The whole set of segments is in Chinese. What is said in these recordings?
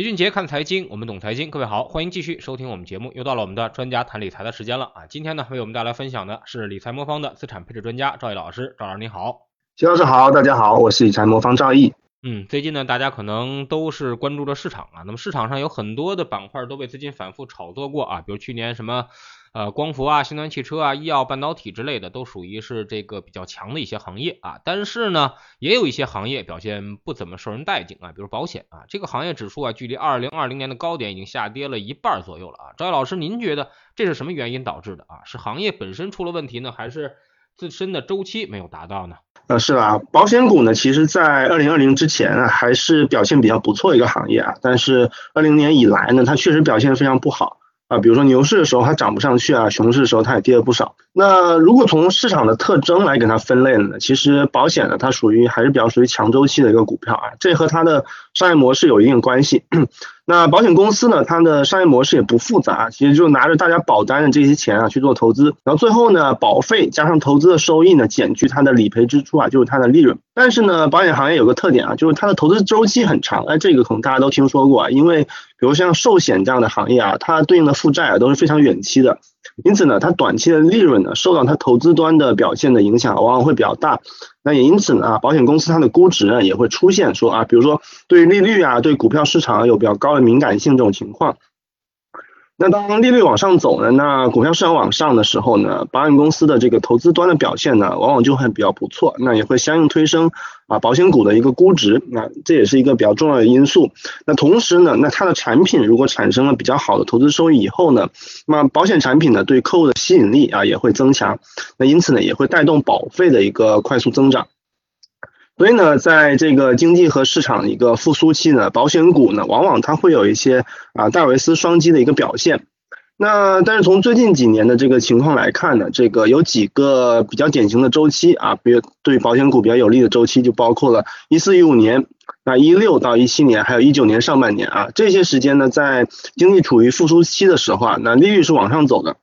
齐俊杰看财经，我们懂财经。各位好，欢迎继续收听我们节目。又到了我们的专家谈理财的时间了啊！今天呢，为我们带来分享的是理财魔方的资产配置专家赵毅老师。赵老师你好，齐老师好，大家好，我是理财魔方赵毅。嗯，最近呢，大家可能都是关注着市场啊。那么市场上有很多的板块都被资金反复炒作过啊，比如去年什么。呃，光伏啊，新能源汽车啊，医药半导体之类的，都属于是这个比较强的一些行业啊。但是呢，也有一些行业表现不怎么受人待见啊，比如保险啊，这个行业指数啊，距离二零二零年的高点已经下跌了一半左右了啊。赵毅老师，您觉得这是什么原因导致的啊？是行业本身出了问题呢，还是自身的周期没有达到呢？呃，是吧？保险股呢，其实在二零二零之前啊，还是表现比较不错一个行业啊。但是二零年以来呢，它确实表现非常不好。啊，比如说牛市的时候它涨不上去啊，熊市的时候它也跌了不少。那如果从市场的特征来给它分类呢，其实保险呢它属于还是比较属于强周期的一个股票啊，这和它的商业模式有一定关系。那保险公司呢，它的商业模式也不复杂，其实就拿着大家保单的这些钱啊去做投资，然后最后呢保费加上投资的收益呢减去它的理赔支出啊，就是它的利润。但是呢，保险行业有个特点啊，就是它的投资周期很长，哎，这个可能大家都听说过啊，因为比如像寿险这样的行业啊，它对应的负债啊都是非常远期的。因此呢，它短期的利润呢，受到它投资端的表现的影响，往往会比较大。那也因此呢，保险公司它的估值呢，也会出现说啊，比如说对利率啊，对股票市场有比较高的敏感性这种情况。那当利率往上走呢，那股票市场往上的时候呢，保险公司的这个投资端的表现呢，往往就会比较不错，那也会相应推升啊保险股的一个估值，那这也是一个比较重要的因素。那同时呢，那它的产品如果产生了比较好的投资收益以后呢，那保险产品呢对客户的吸引力啊也会增强，那因此呢也会带动保费的一个快速增长。所以呢，在这个经济和市场一个复苏期呢，保险股呢，往往它会有一些啊戴维斯双击的一个表现。那但是从最近几年的这个情况来看呢，这个有几个比较典型的周期啊，比如对保险股比较有利的周期，就包括了一四一五年，那一六到一七年，还有一九年上半年啊，这些时间呢，在经济处于复苏期的时候啊，那利率是往上走的。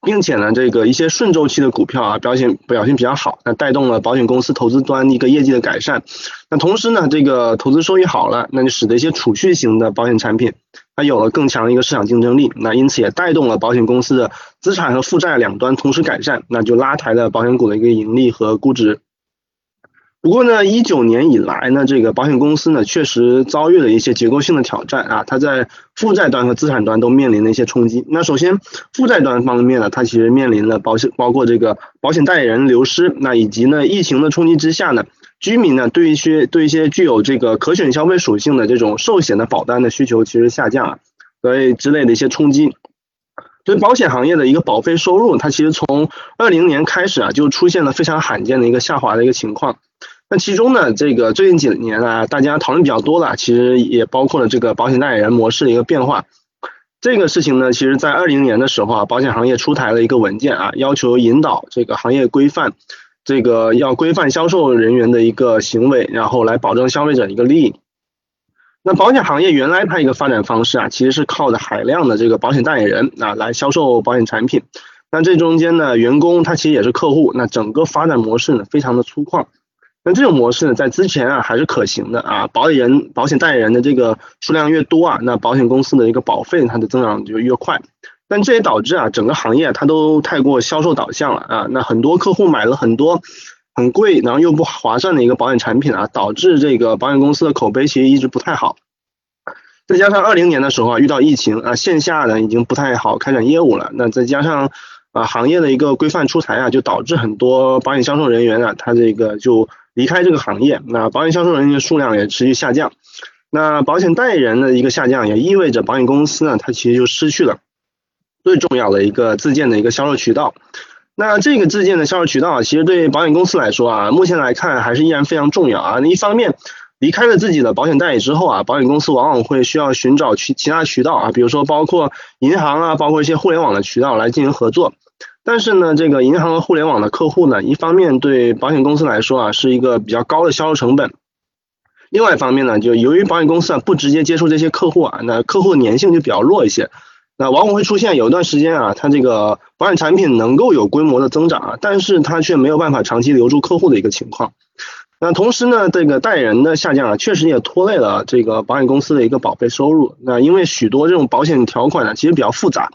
并且呢，这个一些顺周期的股票啊，表现表现比较好，那带动了保险公司投资端一个业绩的改善。那同时呢，这个投资收益好了，那就使得一些储蓄型的保险产品，它有了更强的一个市场竞争力。那因此也带动了保险公司的资产和负债两端同时改善，那就拉抬了保险股的一个盈利和估值。不过呢，一九年以来呢，这个保险公司呢确实遭遇了一些结构性的挑战啊，它在负债端和资产端都面临了一些冲击。那首先，负债端方面呢，它其实面临了保险包括这个保险代理人流失，那以及呢疫情的冲击之下呢，居民呢对一些对一些具有这个可选消费属性的这种寿险的保单的需求其实下降啊，所以之类的一些冲击，所以保险行业的一个保费收入，它其实从二零年开始啊就出现了非常罕见的一个下滑的一个情况。那其中呢，这个最近几年啊，大家讨论比较多的，其实也包括了这个保险代理人模式的一个变化。这个事情呢，其实在二零年的时候啊，保险行业出台了一个文件啊，要求引导这个行业规范，这个要规范销售人员的一个行为，然后来保证消费者一个利益。那保险行业原来它一个发展方式啊，其实是靠着海量的这个保险代理人啊来销售保险产品。那这中间呢，员工他其实也是客户，那整个发展模式呢，非常的粗犷。那这种模式呢，在之前啊还是可行的啊，保险人、保险代理人的这个数量越多啊，那保险公司的一个保费它的增长就越快。但这也导致啊，整个行业它都太过销售导向了啊，那很多客户买了很多很贵，然后又不划算的一个保险产品啊，导致这个保险公司的口碑其实一直不太好。再加上二零年的时候啊，遇到疫情啊，线下呢已经不太好开展业务了，那再加上啊行业的一个规范出台啊，就导致很多保险销售人员啊，他这个就。离开这个行业，那保险销售人员数量也持续下降，那保险代理人的一个下降，也意味着保险公司呢，它其实就失去了最重要的一个自建的一个销售渠道。那这个自建的销售渠道啊，其实对保险公司来说啊，目前来看还是依然非常重要啊。一方面，离开了自己的保险代理之后啊，保险公司往往会需要寻找其其他渠道啊，比如说包括银行啊，包括一些互联网的渠道来进行合作。但是呢，这个银行和互联网的客户呢，一方面对保险公司来说啊，是一个比较高的销售成本；另外一方面呢，就由于保险公司啊不直接接触这些客户啊，那客户粘性就比较弱一些，那往往会出现有一段时间啊，它这个保险产品能够有规模的增长啊，但是它却没有办法长期留住客户的一个情况。那同时呢，这个代理人的下降啊，确实也拖累了这个保险公司的一个保费收入。那因为许多这种保险条款呢，其实比较复杂，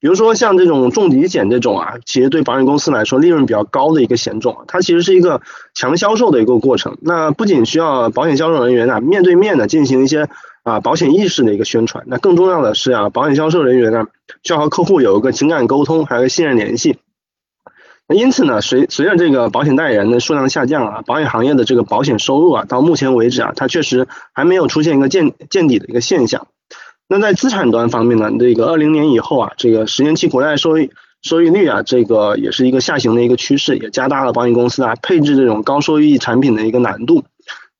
比如说像这种重疾险这种啊，其实对保险公司来说利润比较高的一个险种，它其实是一个强销售的一个过程。那不仅需要保险销售人员啊面对面的进行一些啊保险意识的一个宣传，那更重要的是啊，保险销售人员呢需要和客户有一个情感沟通，还有信任联系。那因此呢，随随着这个保险代理人的数量下降啊，保险行业的这个保险收入啊，到目前为止啊，它确实还没有出现一个见见底的一个现象。那在资产端方面呢，这个二零年以后啊，这个十年期国债收益收益率啊，这个也是一个下行的一个趋势，也加大了保险公司啊配置这种高收益产品的一个难度。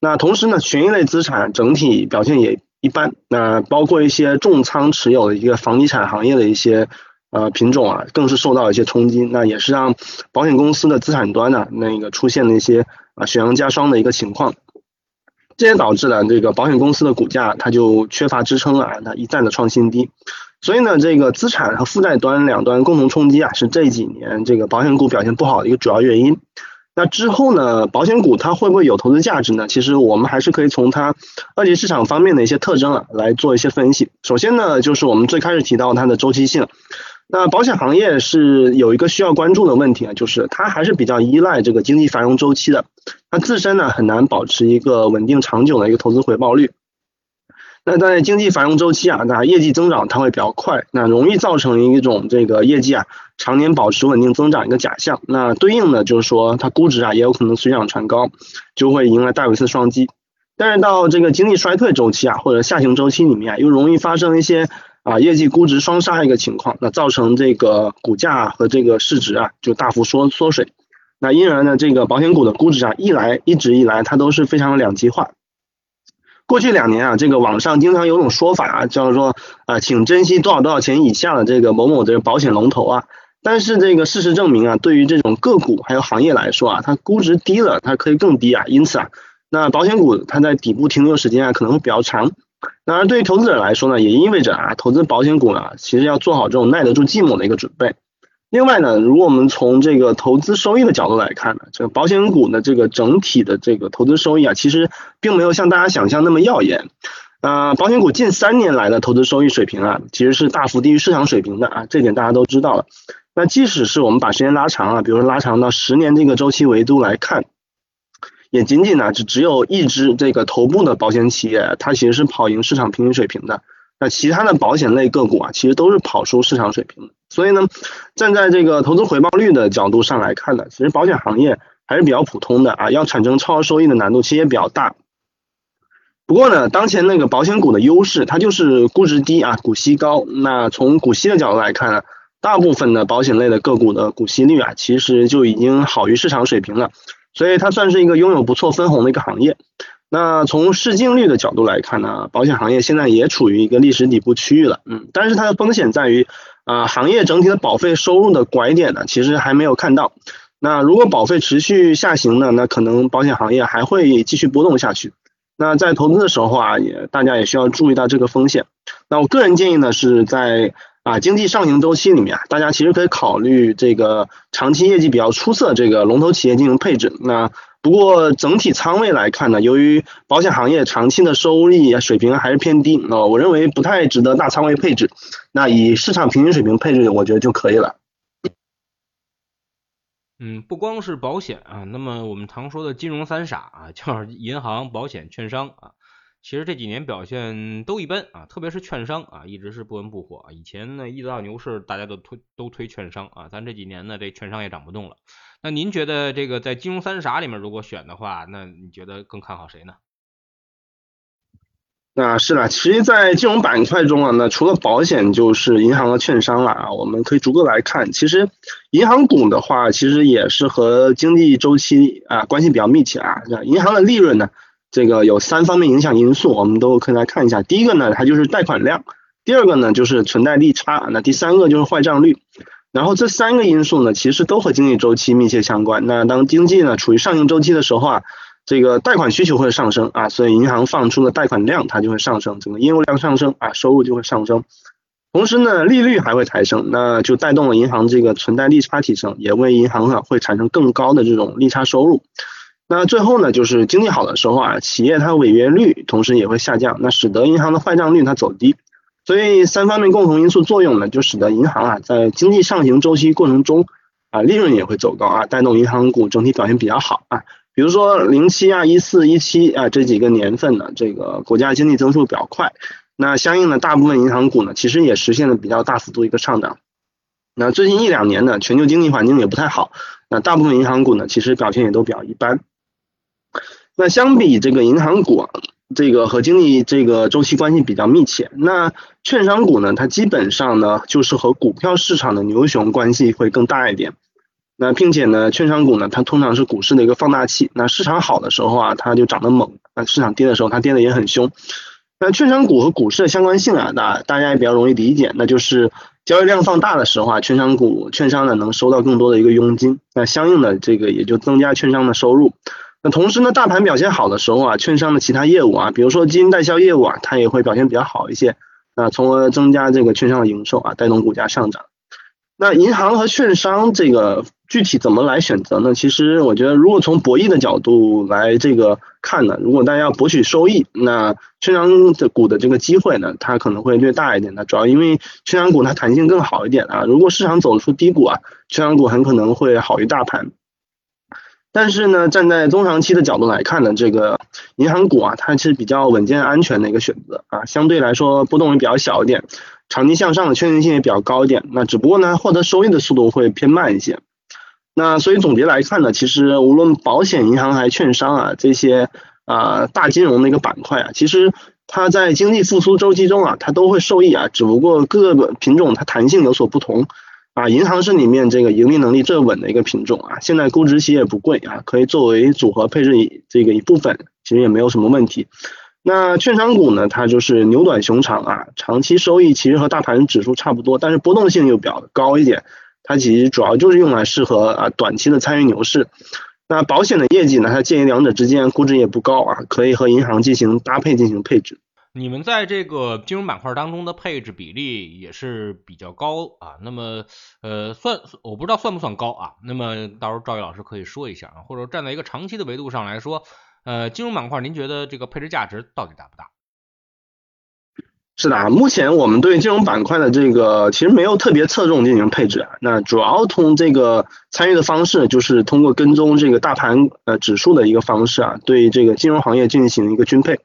那同时呢，权益类资产整体表现也一般，那包括一些重仓持有的一个房地产行业的一些。呃，品种啊，更是受到一些冲击，那也是让保险公司的资产端呢，那个出现了一些啊雪上加霜的一个情况，这也导致了这个保险公司的股价它就缺乏支撑啊，它一再的创新低，所以呢，这个资产和负债端两端共同冲击啊，是这几年这个保险股表现不好的一个主要原因。那之后呢，保险股它会不会有投资价值呢？其实我们还是可以从它二级市场方面的一些特征啊来做一些分析。首先呢，就是我们最开始提到它的周期性。那保险行业是有一个需要关注的问题啊，就是它还是比较依赖这个经济繁荣周期的，它自身呢很难保持一个稳定长久的一个投资回报率。那在经济繁荣周期啊，那业绩增长它会比较快，那容易造成一种这个业绩啊常年保持稳定增长一个假象。那对应的就是说它估值啊也有可能水涨船高，就会迎来戴维斯双击。但是到这个经济衰退周期啊或者下行周期里面啊，又容易发生一些。啊，业绩估值双杀一个情况，那造成这个股价和这个市值啊就大幅缩缩水，那因而呢，这个保险股的估值啊一来一直以来它都是非常两极化。过去两年啊，这个网上经常有种说法啊，叫做啊，请珍惜多少多少钱以下的这个某某这个保险龙头啊，但是这个事实证明啊，对于这种个股还有行业来说啊，它估值低了，它可以更低啊，因此啊，那保险股它在底部停留时间啊可能会比较长。当然，对于投资者来说呢，也意味着啊，投资保险股呢，其实要做好这种耐得住寂寞的一个准备。另外呢，如果我们从这个投资收益的角度来看呢，这个保险股呢，这个整体的这个投资收益啊，其实并没有像大家想象那么耀眼。啊，保险股近三年来的投资收益水平啊，其实是大幅低于市场水平的啊，这点大家都知道了。那即使是我们把时间拉长啊，比如说拉长到十年这个周期维度来看。也仅仅呢，只只有一只这个头部的保险企业，它其实是跑赢市场平均水平的。那其他的保险类个股啊，其实都是跑输市场水平的。所以呢，站在这个投资回报率的角度上来看呢，其实保险行业还是比较普通的啊，要产生超额收益的难度其实也比较大。不过呢，当前那个保险股的优势，它就是估值低啊，股息高。那从股息的角度来看呢，大部分的保险类的个股的股息率啊，其实就已经好于市场水平了。所以它算是一个拥有不错分红的一个行业。那从市净率的角度来看呢，保险行业现在也处于一个历史底部区域了，嗯，但是它的风险在于啊，行业整体的保费收入的拐点呢，其实还没有看到。那如果保费持续下行呢，那可能保险行业还会继续波动下去。那在投资的时候啊，也大家也需要注意到这个风险。那我个人建议呢，是在啊，经济上行周期里面，大家其实可以考虑这个长期业绩比较出色这个龙头企业进行配置。那不过整体仓位来看呢，由于保险行业长期的收益水平还是偏低，啊我认为不太值得大仓位配置。那以市场平均水平配置，我觉得就可以了。嗯，不光是保险啊，那么我们常说的金融三傻啊，就是银行、保险、券商啊。其实这几年表现都一般啊，特别是券商啊，一直是不温不火啊。以前呢，一到牛市，大家都推都推券商啊，咱这几年呢，这券商也涨不动了。那您觉得这个在金融三傻里面，如果选的话，那你觉得更看好谁呢？那是的，其实，在金融板块中啊，那除了保险，就是银行和券商了啊。我们可以逐个来看，其实银行股的话，其实也是和经济周期啊关系比较密切啊。那银行的利润呢？这个有三方面影响因素，我们都可以来看一下。第一个呢，它就是贷款量；第二个呢，就是存贷利差；那第三个就是坏账率。然后这三个因素呢，其实都和经济周期密切相关。那当经济呢处于上行周期的时候啊，这个贷款需求会上升啊，所以银行放出的贷款量它就会上升，整个业务量上升啊，收入就会上升。同时呢，利率还会抬升，那就带动了银行这个存贷利差提升，也为银行啊会产生更高的这种利差收入。那最后呢，就是经济好的时候啊，企业它违约率同时也会下降，那使得银行的坏账率它走低。所以三方面共同因素作用呢，就使得银行啊在经济上行周期过程中啊利润也会走高啊，带动银行股整体表现比较好啊。比如说零七啊、一四、一七啊这几个年份呢，这个国家经济增速比较快，那相应的大部分银行股呢，其实也实现了比较大幅度一个上涨。那最近一两年呢，全球经济环境也不太好，那大部分银行股呢，其实表现也都比较一般。那相比这个银行股。这个和经济这个周期关系比较密切。那券商股呢，它基本上呢就是和股票市场的牛熊关系会更大一点。那并且呢，券商股呢，它通常是股市的一个放大器。那市场好的时候啊，它就涨得猛；那市场跌的时候，它跌得也很凶。那券商股和股市的相关性啊，那大家也比较容易理解，那就是交易量放大的时候啊，券商股券商呢能收到更多的一个佣金，那相应的这个也就增加券商的收入。那同时呢，大盘表现好的时候啊，券商的其他业务啊，比如说基金代销业务啊，它也会表现比较好一些，那从而增加这个券商的营收啊，带动股价上涨。那银行和券商这个具体怎么来选择呢？其实我觉得，如果从博弈的角度来这个看呢，如果大家要博取收益，那券商的股的这个机会呢，它可能会略大一点的，主要因为券商股它弹性更好一点啊。如果市场走出低谷啊，券商股很可能会好于大盘。但是呢，站在中长期的角度来看呢，这个银行股啊，它是比较稳健安全的一个选择啊，相对来说波动也比较小一点，长期向上的确定性也比较高一点。那只不过呢，获得收益的速度会偏慢一些。那所以总结来看呢，其实无论保险、银行还是券商啊，这些啊大金融的一个板块啊，其实它在经济复苏周期中啊，它都会受益啊，只不过各个品种它弹性有所不同。啊，银行是里面这个盈利能力最稳的一个品种啊，现在估值其实也不贵啊，可以作为组合配置这个一部分，其实也没有什么问题。那券商股呢，它就是牛短熊长啊，长期收益其实和大盘指数差不多，但是波动性又比较高一点，它其实主要就是用来适合啊短期的参与牛市。那保险的业绩呢，它介于两者之间，估值也不高啊，可以和银行进行搭配进行配置。你们在这个金融板块当中的配置比例也是比较高啊，那么呃算我不知道算不算高啊？那么到时候赵毅老师可以说一下啊，或者站在一个长期的维度上来说，呃金融板块您觉得这个配置价值到底大不大？是的，目前我们对金融板块的这个其实没有特别侧重进行配置啊，那主要通这个参与的方式就是通过跟踪这个大盘呃指数的一个方式啊，对这个金融行业进行一个均配。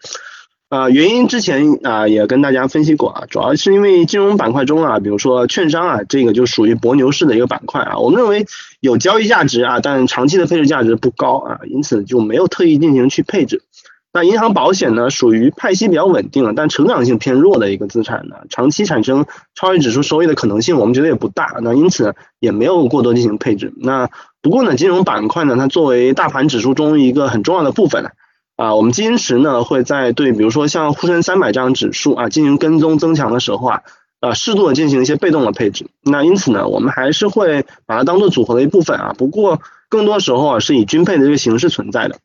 啊，原因之前啊也跟大家分析过啊，主要是因为金融板块中啊，比如说券商啊，这个就属于博牛市的一个板块啊，我们认为有交易价值啊，但长期的配置价值不高啊，因此就没有特意进行去配置。那银行保险呢，属于派息比较稳定，但成长性偏弱的一个资产呢，长期产生超越指数收益的可能性，我们觉得也不大，那因此也没有过多进行配置。那不过呢，金融板块呢，它作为大盘指数中一个很重要的部分呢。啊我们基金池呢会在对，比如说像沪深三百这样指数啊进行跟踪增强的时候啊，啊适度的进行一些被动的配置。那因此呢，我们还是会把它当做组合的一部分啊。不过更多时候啊是以均配的这个形式存在的。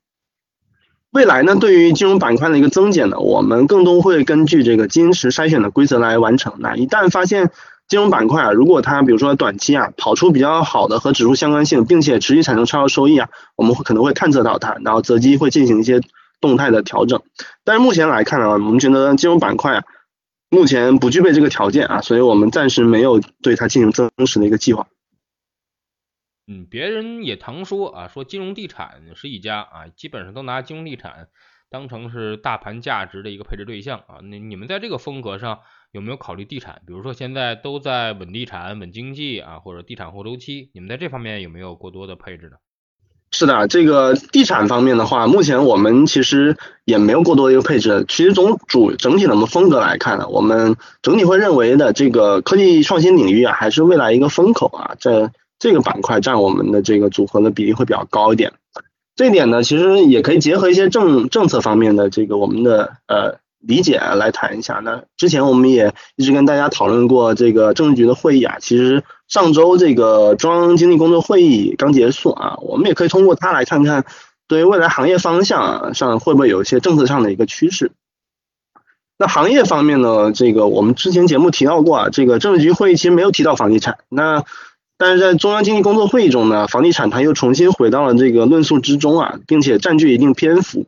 未来呢，对于金融板块的一个增减呢，我们更多会根据这个基金池筛选的规则来完成。那一旦发现金融板块啊，如果它比如说短期啊跑出比较好的和指数相关性，并且持续产生超额收益啊，我们会可能会探测到它，然后择机会进行一些。动态的调整，但是目前来看呢，我们觉得金融板块啊，目前不具备这个条件啊，所以我们暂时没有对它进行增持的一个计划。嗯，别人也常说啊，说金融地产是一家啊，基本上都拿金融地产当成是大盘价值的一个配置对象啊。那你们在这个风格上有没有考虑地产？比如说现在都在稳地产、稳经济啊，或者地产后周期，你们在这方面有没有过多的配置呢？是的，这个地产方面的话，目前我们其实也没有过多的一个配置。其实从主整体的我们风格来看呢，我们整体会认为的这个科技创新领域啊，还是未来一个风口啊，在这个板块占我们的这个组合的比例会比较高一点。这点呢，其实也可以结合一些政政策方面的这个我们的呃。理解来谈一下。那之前我们也一直跟大家讨论过这个政治局的会议啊。其实上周这个中央经济工作会议刚结束啊，我们也可以通过它来看看对于未来行业方向上会不会有一些政策上的一个趋势。那行业方面呢，这个我们之前节目提到过啊，这个政治局会议其实没有提到房地产。那但是在中央经济工作会议中呢，房地产它又重新回到了这个论述之中啊，并且占据一定篇幅。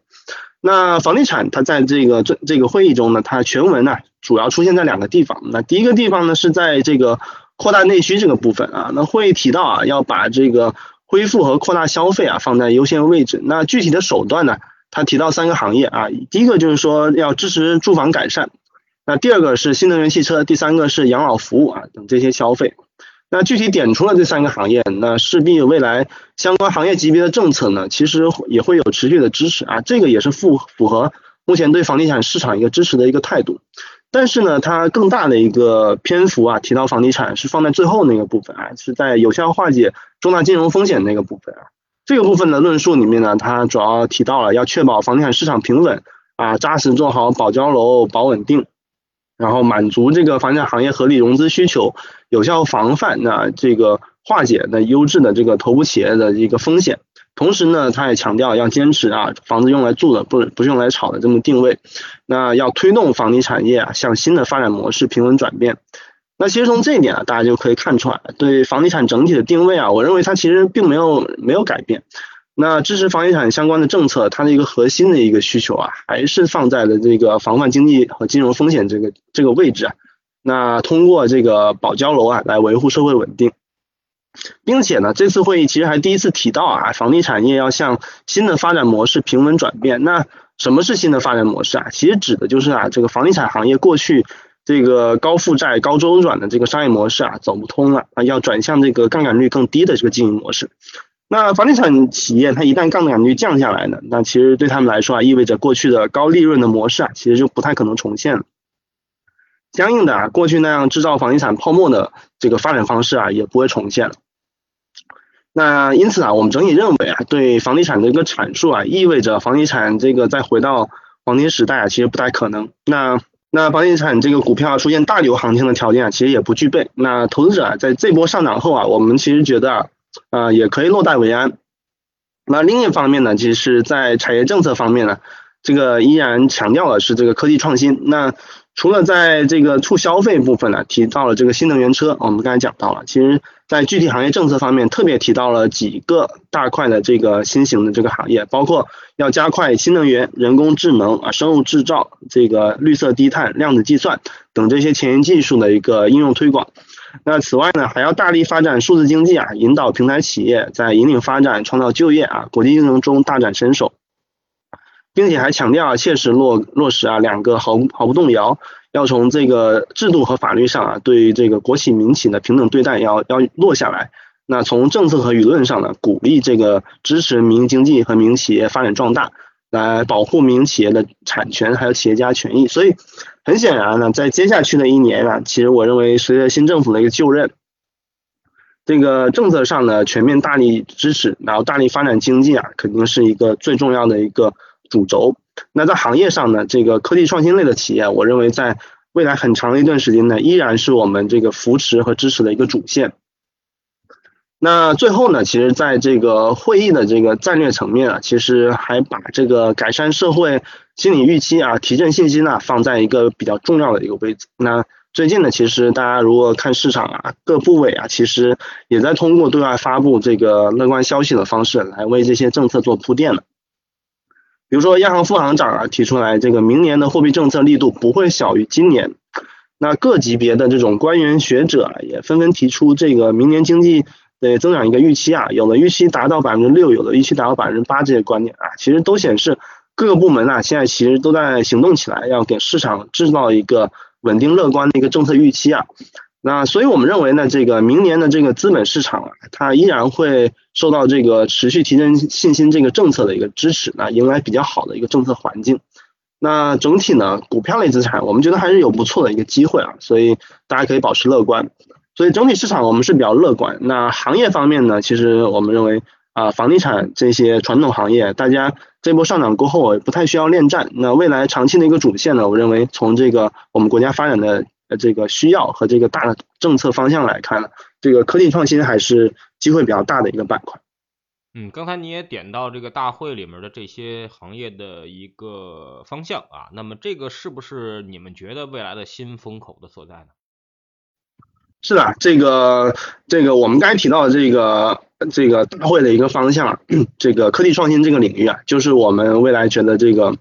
那房地产它在这个这这个会议中呢，它全文呢主要出现在两个地方。那第一个地方呢是在这个扩大内需这个部分啊，那会议提到啊要把这个恢复和扩大消费啊放在优先位置。那具体的手段呢，它提到三个行业啊，第一个就是说要支持住房改善，那第二个是新能源汽车，第三个是养老服务啊等这些消费。那具体点出了这三个行业，那势必未来相关行业级别的政策呢，其实也会有持续的支持啊，这个也是符符合目前对房地产市场一个支持的一个态度。但是呢，它更大的一个篇幅啊，提到房地产是放在最后那个部分啊，是在有效化解重大金融风险那个部分啊。这个部分的论述里面呢，它主要提到了要确保房地产市场平稳啊，扎实做好保交楼、保稳定。然后满足这个房地产行业合理融资需求，有效防范那这个化解那优质的这个头部企业的一个风险。同时呢，他也强调要坚持啊，房子用来住的，不不是用来炒的这么定位。那要推动房地产业啊向新的发展模式平稳转变。那其实从这一点啊，大家就可以看出来，对房地产整体的定位啊，我认为它其实并没有没有改变。那支持房地产相关的政策，它的一个核心的一个需求啊，还是放在了这个防范经济和金融风险这个这个位置啊。那通过这个保交楼啊，来维护社会稳定，并且呢，这次会议其实还第一次提到啊，房地产业要向新的发展模式平稳转变。那什么是新的发展模式啊？其实指的就是啊，这个房地产行业过去这个高负债、高周转的这个商业模式啊，走不通了啊，要转向这个杠杆率更低的这个经营模式。那房地产企业它一旦杠杆率降下来呢，那其实对他们来说啊，意味着过去的高利润的模式啊，其实就不太可能重现了。相应的啊，过去那样制造房地产泡沫的这个发展方式啊，也不会重现了。那因此啊，我们整体认为啊，对房地产的一个阐述啊，意味着房地产这个再回到黄金时代啊，其实不太可能。那那房地产这个股票出现大牛行情的条件啊，其实也不具备。那投资者，在这波上涨后啊，我们其实觉得啊。啊，也可以落袋为安。那另一方面呢，其实，在产业政策方面呢，这个依然强调的是这个科技创新。那除了在这个促消费部分呢，提到了这个新能源车，我们刚才讲到了，其实在具体行业政策方面，特别提到了几个大块的这个新型的这个行业，包括要加快新能源、人工智能啊、生物制造、这个绿色低碳、量子计算等这些前沿技术的一个应用推广。那此外呢，还要大力发展数字经济啊，引导平台企业在引领发展、创造就业啊，国际竞争中大展身手，并且还强调啊，切实落落实啊两个毫毫不动摇，要从这个制度和法律上啊，对这个国企民企的平等对待要要落下来。那从政策和舆论上呢，鼓励这个支持民营经济和民营企业发展壮大。来保护民营企业的产权，还有企业家权益。所以很显然呢，在接下去的一年啊，其实我认为随着新政府的一个就任，这个政策上呢全面大力支持，然后大力发展经济啊，肯定是一个最重要的一个主轴。那在行业上呢，这个科技创新类的企业，我认为在未来很长的一段时间呢，依然是我们这个扶持和支持的一个主线。那最后呢，其实在这个会议的这个战略层面啊，其实还把这个改善社会心理预期啊，提振信心呢，放在一个比较重要的一个位置。那最近呢，其实大家如果看市场啊，各部委啊，其实也在通过对外发布这个乐观消息的方式来为这些政策做铺垫了。比如说，央行副行长啊提出来，这个明年的货币政策力度不会小于今年。那各级别的这种官员学者啊，也纷纷提出这个明年经济。对增长一个预期啊，有的预期达到百分之六，有的预期达到百分之八，这些观点啊，其实都显示各个部门啊，现在其实都在行动起来，要给市场制造一个稳定乐观的一个政策预期啊。那所以我们认为呢，这个明年的这个资本市场啊，它依然会受到这个持续提振信心这个政策的一个支持，那迎来比较好的一个政策环境。那整体呢，股票类资产我们觉得还是有不错的一个机会啊，所以大家可以保持乐观。所以整体市场我们是比较乐观。那行业方面呢，其实我们认为啊，房地产这些传统行业，大家这波上涨过后不太需要恋战。那未来长期的一个主线呢，我认为从这个我们国家发展的这个需要和这个大的政策方向来看呢，这个科技创新还是机会比较大的一个板块。嗯，刚才你也点到这个大会里面的这些行业的一个方向啊，那么这个是不是你们觉得未来的新风口的所在呢？是的，这个这个我们刚才提到的这个这个大会的一个方向，这个科技创新这个领域啊，就是我们未来觉得这个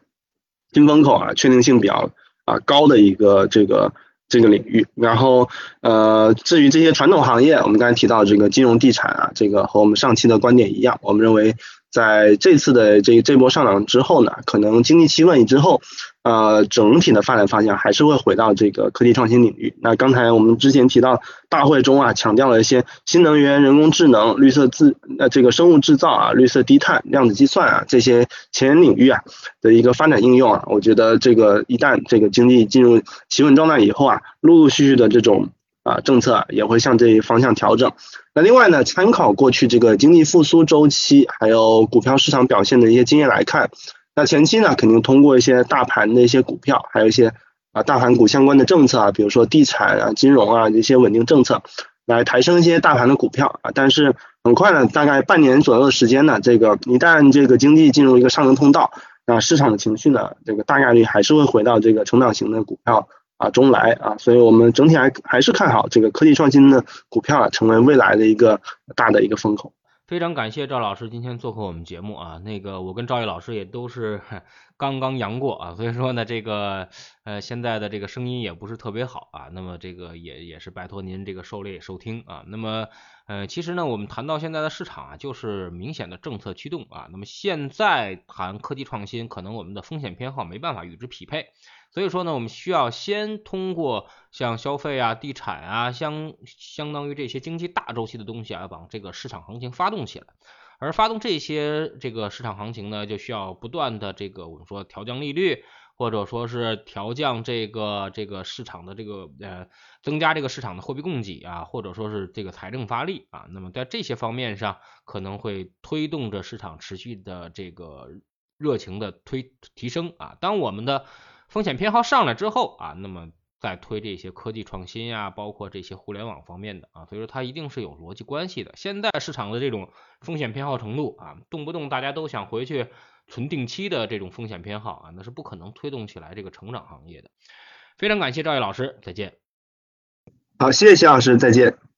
新风口啊，确定性比较啊高的一个这个这个领域。然后呃，至于这些传统行业，我们刚才提到这个金融地产啊，这个和我们上期的观点一样，我们认为。在这次的这这波上涨之后呢，可能经济企稳之后，呃，整体的发展方向还是会回到这个科技创新领域。那刚才我们之前提到大会中啊，强调了一些新能源、人工智能、绿色自呃这个生物制造啊、绿色低碳、量子计算啊这些前沿领域啊的一个发展应用啊，我觉得这个一旦这个经济进入企稳状态以后啊，陆陆续续的这种。啊，政策也会向这一方向调整。那另外呢，参考过去这个经济复苏周期，还有股票市场表现的一些经验来看，那前期呢，肯定通过一些大盘的一些股票，还有一些啊大盘股相关的政策啊，比如说地产啊、金融啊这些稳定政策，来抬升一些大盘的股票啊。但是很快呢，大概半年左右的时间呢，这个一旦这个经济进入一个上升通道，那市场的情绪呢，这个大概率还是会回到这个成长型的股票。啊，中来啊，所以我们整体还还是看好这个科技创新的股票啊，成为未来的一个大的一个风口。非常感谢赵老师今天做客我们节目啊，那个我跟赵毅老师也都是 刚刚阳过啊，所以说呢，这个呃现在的这个声音也不是特别好啊，那么这个也也是拜托您这个受累收听啊，那么呃其实呢，我们谈到现在的市场啊，就是明显的政策驱动啊，那么现在谈科技创新，可能我们的风险偏好没办法与之匹配。所以说呢，我们需要先通过像消费啊、地产啊，相相当于这些经济大周期的东西啊，把这个市场行情发动起来。而发动这些这个市场行情呢，就需要不断的这个我们说调降利率，或者说是调降这个这个市场的这个呃增加这个市场的货币供给啊，或者说是这个财政发力啊。那么在这些方面上，可能会推动着市场持续的这个热情的推提升啊。当我们的风险偏好上来之后啊，那么再推这些科技创新呀，包括这些互联网方面的啊，所以说它一定是有逻辑关系的。现在市场的这种风险偏好程度啊，动不动大家都想回去存定期的这种风险偏好啊，那是不可能推动起来这个成长行业的。非常感谢赵毅老师，再见。好，谢谢谢老师，再见。